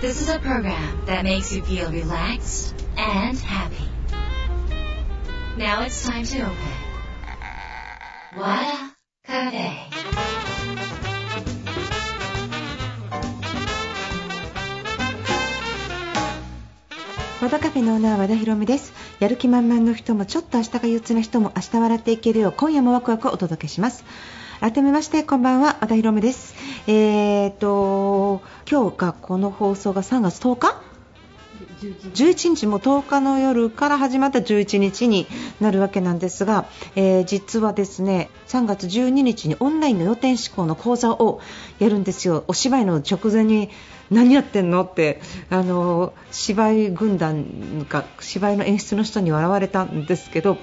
This is a program that makes you feel relaxed and happy. Now it's time to open. Wada Cafe. 和田カフェのオーナー和田博美ですやる気満々の人もちょっと明日が憂鬱な人も明日笑っていけるよう今夜もワクワクをお届けします改めましてこんばんは和田博美ですえーと今日がこの放送が3月10日？11日。も10日の夜から始まった11日になるわけなんですが、えー実はですね3月12日にオンラインの予定思考の講座をやるんですよ、お芝居の直前に何やってんのってあの芝居軍団か芝居の演出の人に笑われたんですけど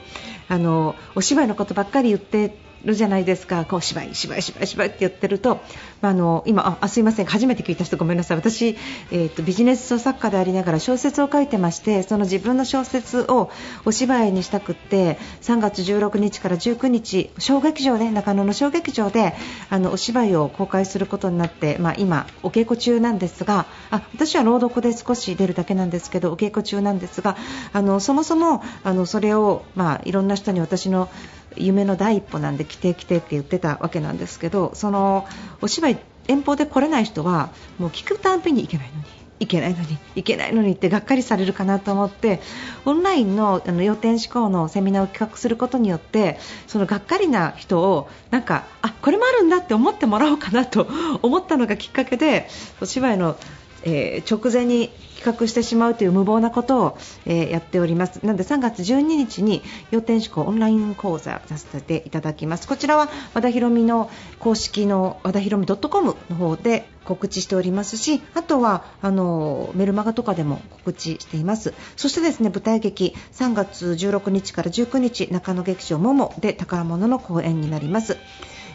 あのお芝居のことばっかり言ってるじゃないですか、こう芝居、芝居、芝居、芝居って言ってると、まあ、あの今あ、すいません、初めて聞いた人ごめんなさい、私、えーと、ビジネス書作家でありながら小説を書いてましてその自分の小説をお芝居にしたくって3月16日から19日小劇場で中野の小劇場であのお芝居を公開することになって、まあ、今、お稽古中なんですがあ私は朗読で少し出るだけなんですけどお稽古中なんですがあのそもそもあのそれを、まあ、いろんな人に私の夢の第一歩なんで来て来てって言ってたわけなんですけどそのお芝居遠方で来れない人はもう聞くたんびに行けないのに行けないのに行けないのにってがっかりされるかなと思ってオンラインのあの要点思考のセミナーを企画することによってそのがっかりな人をなんかあこれもあるんだって思ってもらおうかなと思ったのがきっかけでお芝居のえー直前に企画してしまうという無謀なことを、えーやっております。なので3月12日に要点思考オンライン講座させていただきます。こちらは和田博美の公式の和田博美 .com の方で告知しておりますしあとはあのメルマガとかでも告知しています。そしてですね舞台劇3月16日から19日中野劇場ももで宝物の公演になります。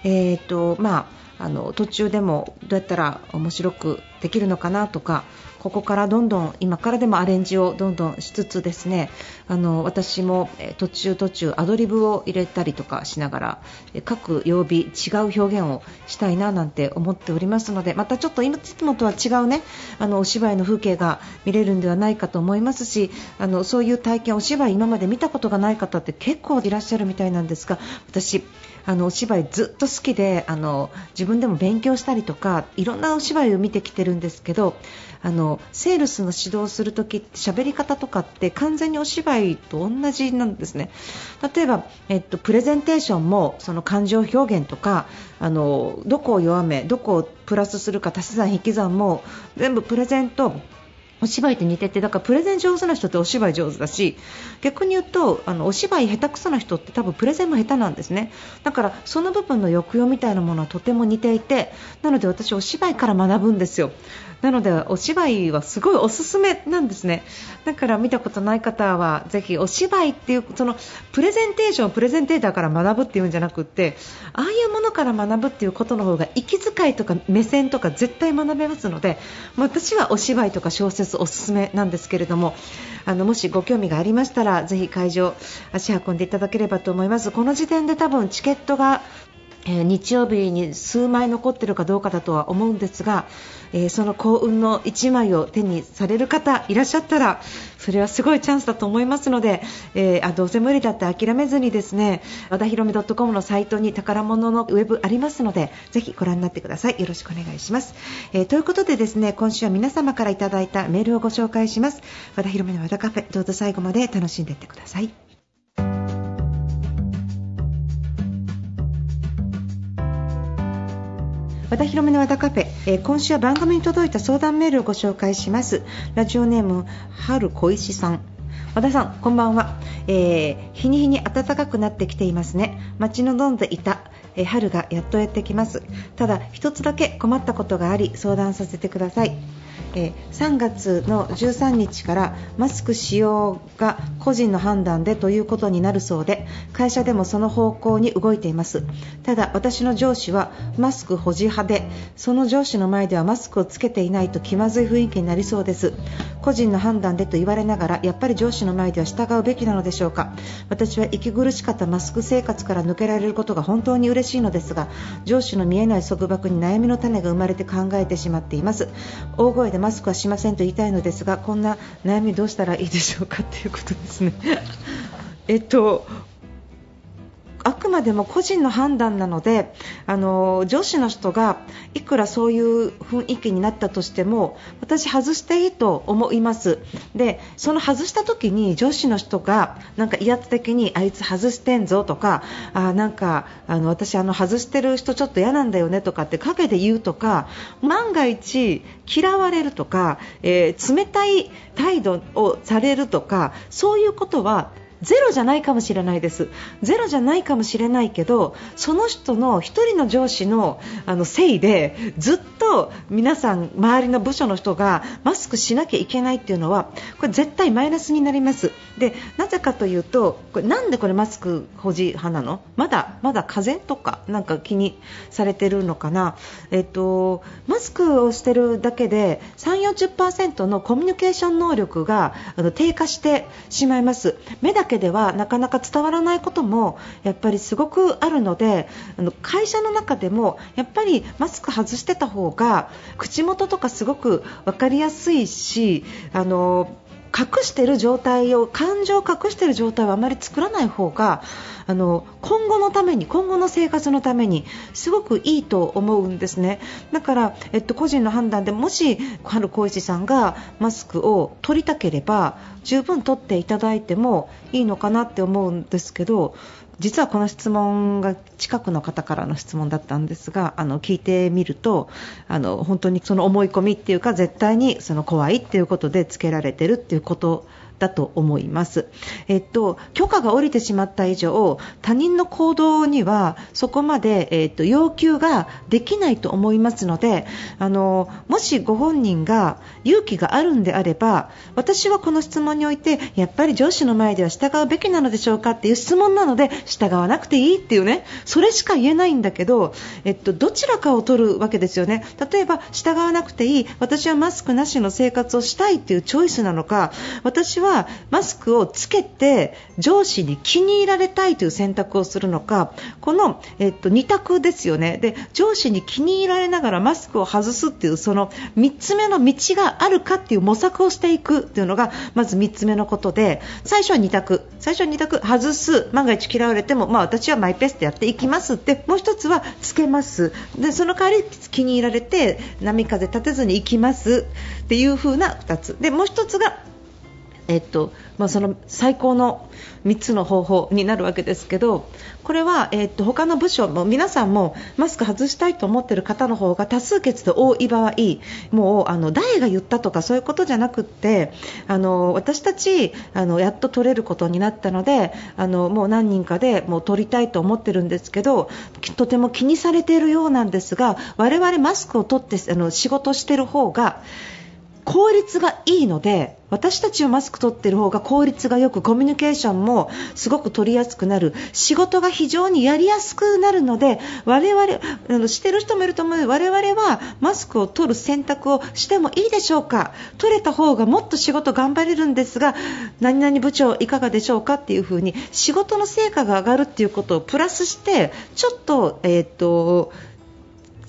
えーとまあ、あの途中でもどうやったら面白くできるのかなとかここからどんどん今からでもアレンジをどんどんしつつですねあの私も途中途中アドリブを入れたりとかしながら各曜日違う表現をしたいななんて思っておりますのでまたちょっといつもとは違うねあのお芝居の風景が見れるんではないかと思いますしあのそういう体験お芝居今まで見たことがない方って結構いらっしゃるみたいなんですが私あのお芝居ずっと好きであの自分でも勉強したりとかいろんなお芝居を見てきてるんですけどあのセールスの指導するときって喋り方とかって完全にお芝居と同じなんですね。例えば、えっと、プレゼンテーションもその感情表現とかあのどこを弱めどこをプラスするか足し算引き算も全部プレゼントお芝居と似ててだからプレゼン上手な人ってお芝居上手だし逆に言うとあのお芝居下手くそな人って多分プレゼンも下手なんですね。だからその部分の抑揚みたいなものはとても似ていてなので私お芝居から学ぶんですよ。なのでお芝居はすごいおすすめなんですね。だから見たことない方はぜひお芝居っていうそのプレゼンテーションをプレゼンテーターから学ぶっていうんじゃなくってああいうものから学ぶっていうことの方が息遣いとか目線とか絶対学べますので私はお芝居とか小説おすすめなんですけれどもあのもしご興味がありましたらぜひ会場足運んでいただければと思います。この時点で多分チケットがえー日曜日に数枚残ってるかどうかだとは思うんですが、えーその幸運の1枚を手にされる方いらっしゃったらそれはすごいチャンスだと思いますので、えーあどうせ無理だって諦めずにですね和田博美 .com のサイトに宝物のウェブありますのでぜひご覧になってください。よろしくお願いします、えーということでですね今週は皆様からいただいたメールをご紹介します。和田博美の和田カフェどうぞ最後まで楽しんでいってください。和田博美の和田カフェ、えー今週は番組に届いた相談メールをご紹介します。ラジオネーム春小石さん。和田さんこんばんは、えー日に日に暖かくなってきていますね。待ち望んでいたえー春がやっとやってきます。ただ一つだけ困ったことがあり相談させてください。えー3月の13日からマスク使用が個人の判断でということになるそうで会社でもその方向に動いています。ただ私の上司はマスク保持派でその上司の前ではマスクをつけていないと気まずい雰囲気になりそうです。個人の判断でと言われながらやっぱり上司の前では従うべきなのでしょうか。私は息苦しかったマスク生活から抜けられることが本当に嬉嬉しいのですが上司の見えない束縛に悩みの種が生まれて考えてしまっています。大声でマスクはしませんと言いたいのですがこんな悩みどうしたらいいでしょうかということですね。えっとあくまでも個人の判断なのであの上司の人がいくらそういう雰囲気になったとしても私、外していいと思います。でその外した時に上司の人がなんか威圧的にあいつ外してんぞとかあなんかあの私あの外してる人ちょっと嫌なんだよねとかって陰で言うとか万が一嫌われるとか、えー、冷たい態度をされるとかそういうことはゼロじゃないかもしれないです。ゼロじゃないかもしれないけどその人の1人の上司のあのせいでずっと皆さん周りの部署の人がマスクしなきゃいけないっていうのはこれ絶対マイナスになります。でなぜかというとこれなんでこれマスク保持派なの？まだまだ風邪とかなんか気にされてるのかな？えっとマスクをしてるだけで3、40%のコミュニケーション能力があの低下してしまいます。目だけではなかなか伝わらないこともやっぱりすごくあるのであの会社の中でもやっぱりマスク外してた方が口元とかすごく分かりやすいしあの隠してる状態を感情を隠している状態をあまり作らない方があの今後のために今後の生活のためにすごくいいと思うんですね。だから、えっと、個人の判断でもし春光一さんがマスクを取りたければ十分取っていただいてもいいのかなって思うんですけど実はこの質問が近くの方からの質問だったんですがあの聞いてみるとあの本当にその思い込みっていうか絶対にその怖いっていうことでつけられてるっていうことだと思います。えっと、許可が下りてしまった以上他人の行動にはそこまで、えっと、要求ができないと思いますのであのもしご本人が勇気があるんであれば私はこの質問においてやっぱり上司の前では従うべきなのでしょうかっていう質問なので従わなくていいっていうねそれしか言えないんだけど、えっと、どちらかを取るわけですよね例えば従わなくていい私はマスクなしの生活をしたいっていうチョイスなのか私ははマスクをつけて上司に気に入られたいという選択をするのかこの、えっと、2択ですよね。で上司に気に入られながらマスクを外すっていうその3つ目の道があるかっていう模索をしていくっていうのがまず3つ目のことで最初は2択。最初は2択。外す。万が一嫌われても、まあ、私はマイペースでやっていきますってもう1つはつけます。でその代わり気に入られて波風立てずに行きますっていう風な2つ。でもう1つがえっとまあ、その最高の3つの方法になるわけですけどこれは、えっと他の部署も皆さんもマスク外したいと思っている方の方が多数決で多い場合もうあの誰が言ったとかそういうことじゃなくってあの私たちあのやっと取れることになったのであのもう何人かでもう取りたいと思っているんですけどとても気にされているようなんですが我々マスクを取ってあの仕事している方が効率がいいので私たちはマスク取ってる方が効率がよくコミュニケーションもすごく取りやすくなる。仕事が非常にやりやすくなるので我々あのしてる人もいると思う。ので我々はマスクを取る選択をしてもいいでしょうか。取れた方がもっと仕事頑張れるんですが何々部長いかがでしょうかっていう風に仕事の成果が上がるっていうことをプラスしてちょっと,、えーと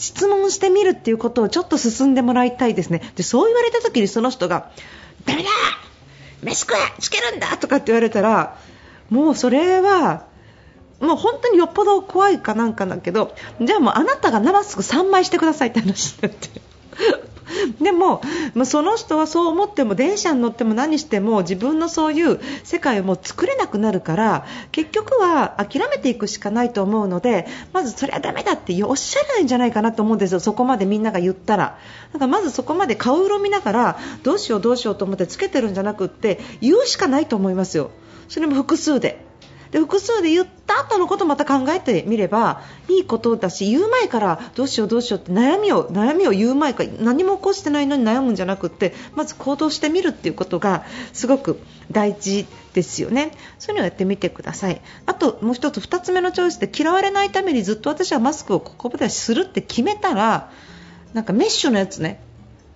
質問してみるっていうことをちょっと進んでもらいたいですね。で、そう言われた時にその人が、ダメだ飯食えつけるんだとかって言われたら、もうそれは、もう本当によっぽど怖いかなんかだけど、じゃあもうあなたが生すぐ3枚してくださいって話になって。でも、まあ、その人はそう思っても電車に乗っても何しても自分のそういう世界をもう作れなくなるから結局は諦めていくしかないと思うのでまずそれはだめだっておっしゃらないんじゃないかなと思うんですよ、そこまでみんなが言ったら。だからまずそこまで顔色見ながらどうしようどうしようと思ってつけてるんじゃなくって言うしかないと思いますよ、それも複数で。で複数で言った後のことをまた考えてみればいいことだし言う前からどうしようどうしようって悩みを悩みを言う前から何も起こしてないのに悩むんじゃなくってまず行動してみるっていうことがすごく大事ですよね。そういうのをやってみてください。あともう1つ2つ目のチョイスで嫌われないためにずっと私はマスクをここまでするって決めたらなんかメッシュのやつね。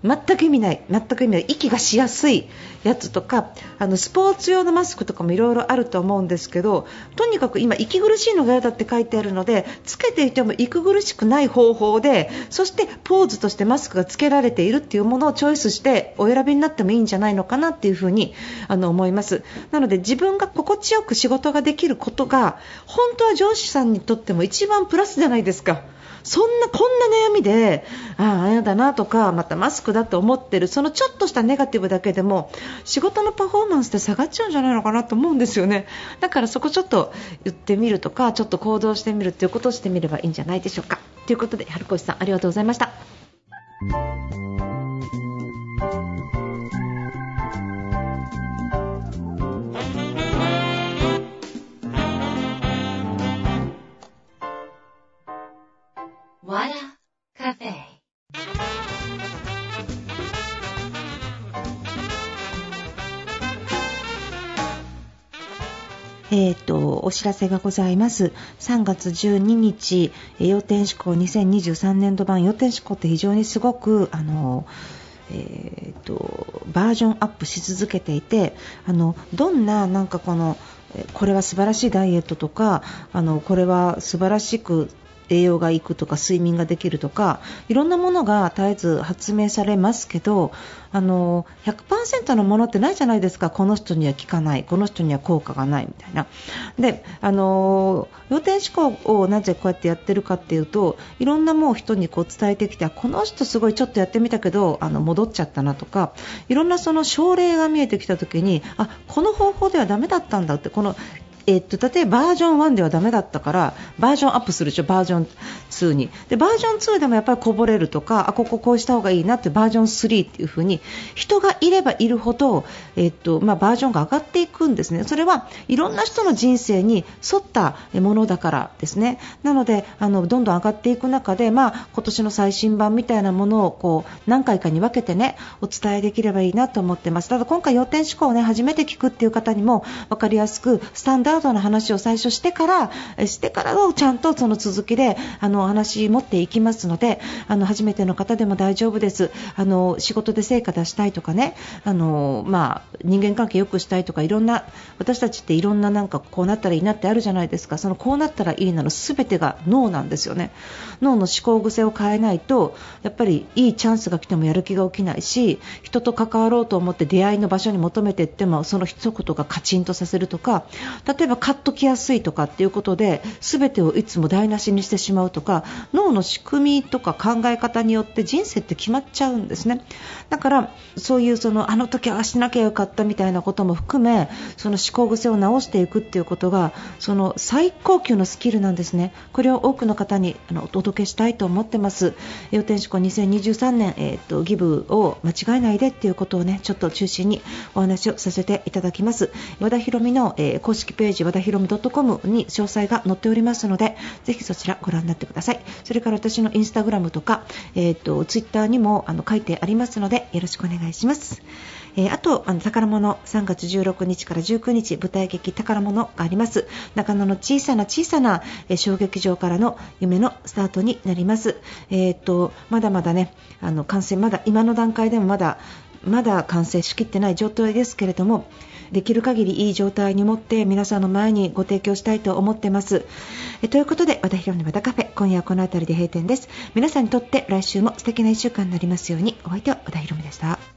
全く意味ない全く意味ない息がしやすいやつとかあのスポーツ用のマスクとかもいろいろあると思うんですけどとにかく今息苦しいのが嫌だって書いてあるのでつけていても息苦しくない方法でそしてポーズとしてマスクがつけられているっていうものをチョイスしてお選びになってもいいんじゃないのかなっていうふうにあの思いますなので自分が心地よく仕事ができることが本当は上司さんにとっても一番プラスじゃないですか。そんなこんな悩みでああ、やだなとかまたマスクだと思ってる。そのちょっとしたネガティブだけでも仕事のパフォーマンスって下がっちゃうんじゃないのかなと思うんですよね。だからそこちょっと言ってみるとかちょっと行動してみるということをしてみればいいんじゃないでしょうか。ということで春越さんありがとうございました。お知らせがございます。3月12日予定志向2023年度版予定志向って非常にすごくあのえーと、バージョンアップし続けていてあのどんななんかこのこれは素晴らしいダイエットとかあのこれは素晴らしく栄養がいくとか睡眠ができるとかいろんなものが絶えず発明されますけどあの100%のものってないじゃないですか。この人には効かない。この人には効果がないみたいな。であの要点思考をなぜこうやってやってるかっていうといろんなもう人にこう伝えてきてこの人すごいちょっとやってみたけどあの戻っちゃったなとかいろんなその症例が見えてきた時にあこの方法ではダメだったんだってこのえっと、例えばバージョン1ではダメだったからバージョンアップするでしょ、バージョン2に。でバージョン2でもやっぱりこぼれるとかあこここうした方がいいなってバージョン3っていう風に人がいればいるほど、えっとまあ、バージョンが上がっていくんですね、それはいろんな人の人生に沿ったものだからですね。なのであのどんどん上がっていく中で、まあ、今年の最新版みたいなものをこう何回かに分けてねお伝えできればいいなと思ってます。ただ今回要点思考をね初めて聞くっていう方にも分かりやすくスタンダードな話を最初してからしてからをちゃんとその続きであのお話持っていきますのであの初めての方でも大丈夫です。あの仕事で成果出したいとかねあの、まあ、人間関係良くしたいとかいろんな私たちっていろんななんかこうなったらいいなってあるじゃないですか。そのこうなったらいいなの全てが脳なんですよね。脳の思考癖を変えないとやっぱりいいチャンスが来てもやる気が起きないし人と関わろうと思って出会いの場所に求めていってもその一言がカチンとさせるとか例えばカッときやすいとかっていうことで全てをいつも台無しにしてしまうとか脳の仕組みとか考え方によって人生って決まっちゃうんですね。だからそういうそのあの時はしなきゃよかったみたいなことも含めその思考癖を直していくっていうことがその最高級のスキルなんですね。これを多くの方にあのお届けしたいと思ってます。予定思考2023年、えーと、ギブを間違えないでっていうことをねちょっと中心にお話をさせていただきます。和田博美の、えー、公式ページ和田博美 .com に詳細が載っておりますのでぜひそちらご覧になってください。それから私のインスタグラムとか、えーと、ツイッターにもあの書いてありますのでよろしくお願いします。えー、あとあの宝物3月16日から19日舞台劇宝物があります。中野の小さな小さな、え、小劇場からの夢のスタートになります、えーと、まだまだねあの完成まだ今の段階でもまだまだ完成しきってない状態ですけれどもできる限りいい状態に持って皆さんの前にご提供したいと思ってます。えということで和田ヒロの和田カフェ今夜はこの辺りで閉店です。皆さんにとって来週も素敵な1週間になりますようにお相手は和田ヒロでした。